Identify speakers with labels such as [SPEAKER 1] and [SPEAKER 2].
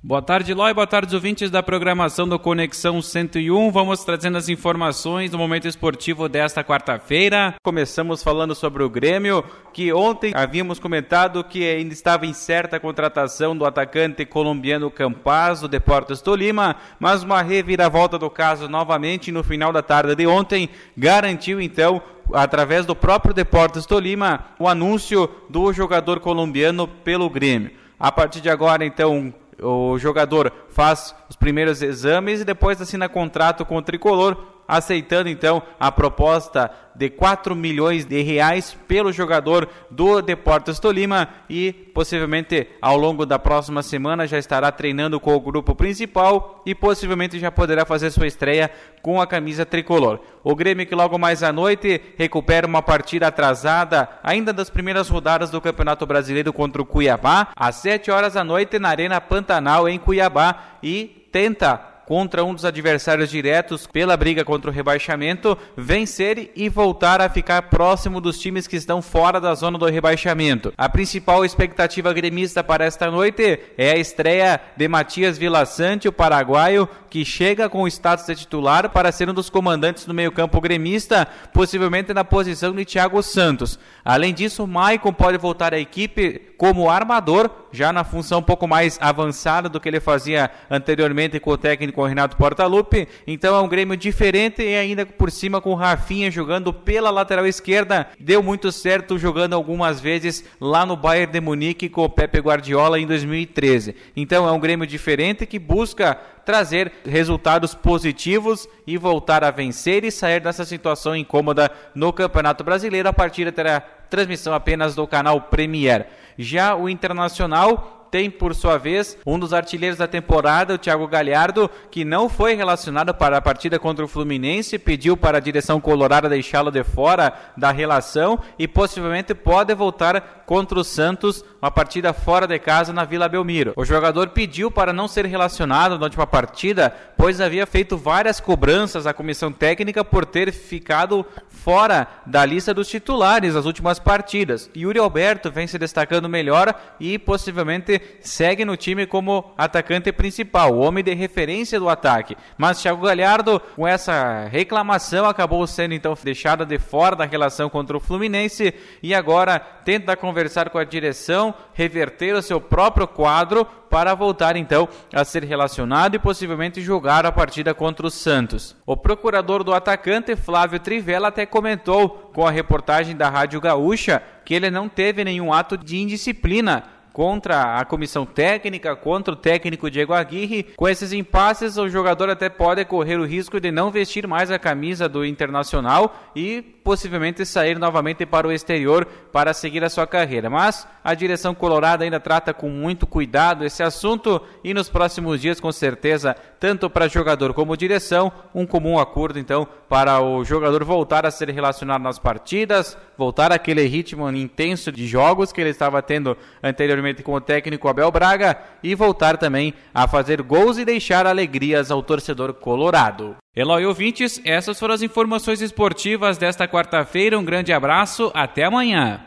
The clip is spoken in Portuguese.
[SPEAKER 1] Boa tarde, Ló, e boa tarde, ouvintes da programação do Conexão 101. Vamos trazendo as informações do momento esportivo desta quarta-feira. Começamos falando sobre o Grêmio, que ontem havíamos comentado que ainda estava incerta a contratação do atacante colombiano Campaz, do Deportes Tolima, mas uma reviravolta do caso novamente no final da tarde de ontem garantiu então através do próprio Deportes Tolima, o anúncio do jogador colombiano pelo Grêmio. A partir de agora, então, o jogador faz os primeiros exames e depois assina contrato com o tricolor, aceitando então a proposta de 4 milhões de reais pelo jogador do Deportes Tolima e possivelmente ao longo da próxima semana já estará treinando com o grupo principal e possivelmente já poderá fazer sua estreia com a camisa tricolor. O Grêmio que logo mais à noite recupera uma partida atrasada ainda das primeiras rodadas do Campeonato Brasileiro contra o Cuiabá às 7 horas da noite na Arena Pantanal em Cuiabá e tenta contra um dos adversários diretos pela briga contra o rebaixamento, vencer e voltar a ficar próximo dos times que estão fora da zona do rebaixamento. A principal expectativa gremista para esta noite é a estreia de Matias Vilaçante, o paraguaio, que chega com o status de titular para ser um dos comandantes do meio-campo gremista, possivelmente na posição de Thiago Santos. Além disso, Maicon pode voltar à equipe como armador, já na função um pouco mais avançada do que ele fazia anteriormente com o técnico Renato Portaluppi. Então é um Grêmio diferente e ainda por cima com o Rafinha jogando pela lateral esquerda. Deu muito certo jogando algumas vezes lá no Bayern de Munique com o Pepe Guardiola em 2013. Então é um Grêmio diferente que busca trazer resultados positivos e voltar a vencer e sair dessa situação incômoda no Campeonato Brasileiro. A partida terá transmissão apenas do canal Premier. Já o Internacional tem, por sua vez, um dos artilheiros da temporada, o Thiago Galhardo, que não foi relacionado para a partida contra o Fluminense, pediu para a direção colorada deixá-lo de fora da relação e possivelmente pode voltar contra o Santos, uma partida fora de casa na Vila Belmiro. O jogador pediu para não ser relacionado na última partida, pois havia feito várias cobranças à comissão técnica por ter ficado fora da lista dos titulares nas últimas partidas. Yuri Alberto vem se destacando melhor e possivelmente segue no time como atacante principal, o homem de referência do ataque. Mas Thiago Galhardo, com essa reclamação, acabou sendo então deixado de fora da relação contra o Fluminense e agora tenta conversar com a direção, reverter o seu próprio quadro para voltar então a ser relacionado e possivelmente jogar a partida contra o Santos. O procurador do atacante, Flávio Trivella, até comentou com a reportagem da Rádio Gaúcha que ele não teve nenhum ato de indisciplina contra a comissão técnica, contra o técnico Diego Aguirre. Com esses impasses, o jogador até pode correr o risco de não vestir mais a camisa do Internacional e possivelmente sair novamente para o exterior para seguir a sua carreira. Mas a direção colorada ainda trata com muito cuidado esse assunto e nos próximos dias, com certeza, tanto para jogador como direção, um comum acordo então para o jogador voltar a ser relacionado nas partidas, voltar àquele ritmo intenso de jogos que ele estava tendo anteriormente com o técnico Abel Braga e voltar também a fazer gols e deixar alegrias ao torcedor colorado. Eloy ouvintes, essas foram as informações esportivas desta quarta-feira. Um grande abraço, até amanhã.